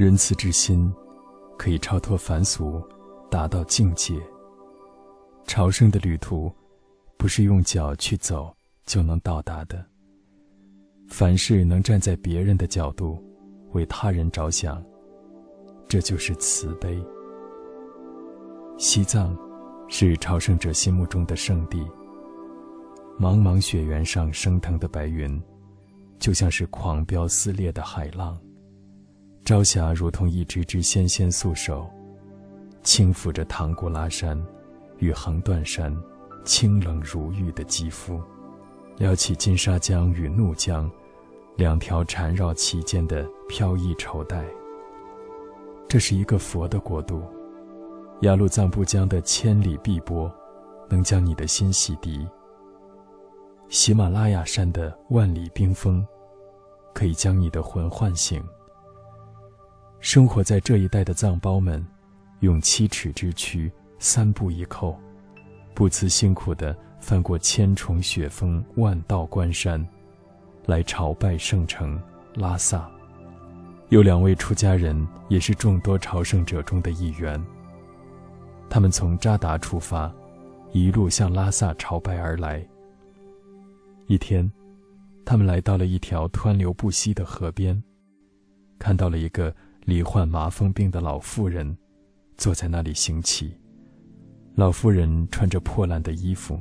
仁慈之心，可以超脱凡俗，达到境界。朝圣的旅途，不是用脚去走就能到达的。凡事能站在别人的角度，为他人着想，这就是慈悲。西藏，是朝圣者心目中的圣地。茫茫雪原上升腾的白云，就像是狂飙撕裂的海浪；朝霞如同一只只纤纤素手，轻抚着唐古拉山与横断山清冷如玉的肌肤，撩起金沙江与怒江两条缠绕其间的飘逸绸带。这是一个佛的国度。雅鲁藏布江的千里碧波，能将你的心洗涤；喜马拉雅山的万里冰封，可以将你的魂唤醒。生活在这一带的藏胞们，用七尺之躯，三步一叩，不辞辛苦地翻过千重雪峰、万道关山，来朝拜圣城拉萨。有两位出家人，也是众多朝圣者中的一员。他们从扎达出发，一路向拉萨朝拜而来。一天，他们来到了一条湍流不息的河边，看到了一个罹患麻风病的老妇人，坐在那里行乞。老妇人穿着破烂的衣服，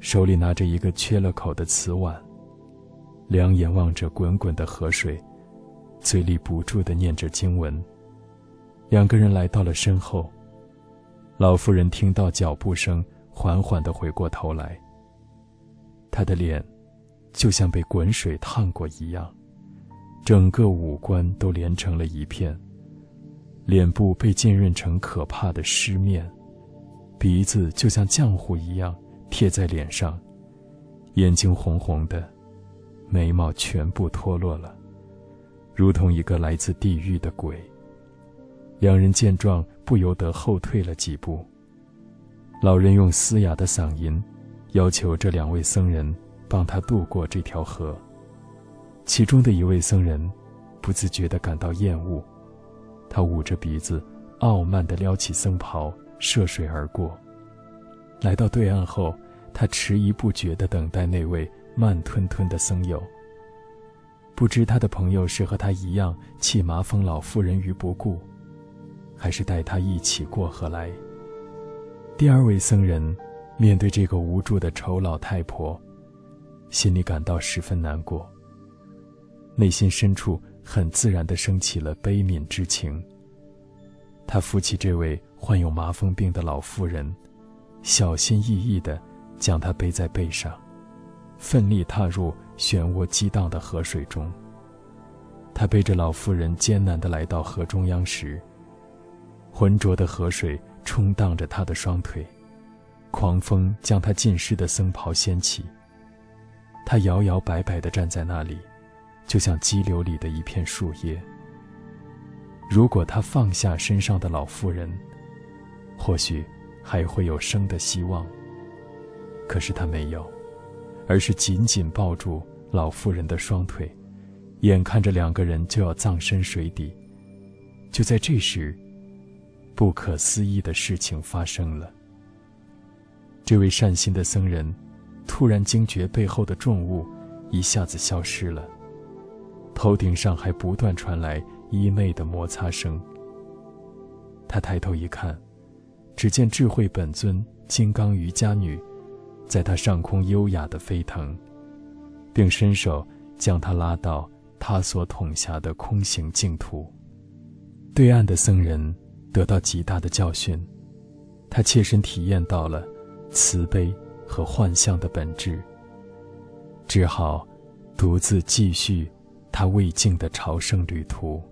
手里拿着一个缺了口的瓷碗，两眼望着滚滚的河水，嘴里不住地念着经文。两个人来到了身后。老妇人听到脚步声，缓缓地回过头来。她的脸，就像被滚水烫过一样，整个五官都连成了一片。脸部被浸润成可怕的湿面，鼻子就像浆糊一样贴在脸上，眼睛红红的，眉毛全部脱落了，如同一个来自地狱的鬼。两人见状，不由得后退了几步。老人用嘶哑的嗓音，要求这两位僧人帮他渡过这条河。其中的一位僧人，不自觉地感到厌恶，他捂着鼻子，傲慢地撩起僧袍，涉水而过。来到对岸后，他迟疑不决地等待那位慢吞吞的僧友。不知他的朋友是和他一样弃麻风老妇人于不顾。还是带他一起过河来。第二位僧人面对这个无助的丑老太婆，心里感到十分难过。内心深处很自然地升起了悲悯之情。他扶起这位患有麻风病的老妇人，小心翼翼地将她背在背上，奋力踏入漩涡激荡的河水中。他背着老妇人艰难地来到河中央时。浑浊的河水冲荡着他的双腿，狂风将他浸湿的僧袍掀起。他摇摇摆摆地站在那里，就像激流里的一片树叶。如果他放下身上的老妇人，或许还会有生的希望。可是他没有，而是紧紧抱住老妇人的双腿，眼看着两个人就要葬身水底。就在这时，不可思议的事情发生了。这位善心的僧人突然惊觉背后的重物一下子消失了，头顶上还不断传来衣袂的摩擦声。他抬头一看，只见智慧本尊金刚瑜伽女在他上空优雅的飞腾，并伸手将他拉到他所统辖的空行净土。对岸的僧人。得到极大的教训，他切身体验到了慈悲和幻象的本质，只好独自继续他未尽的朝圣旅途。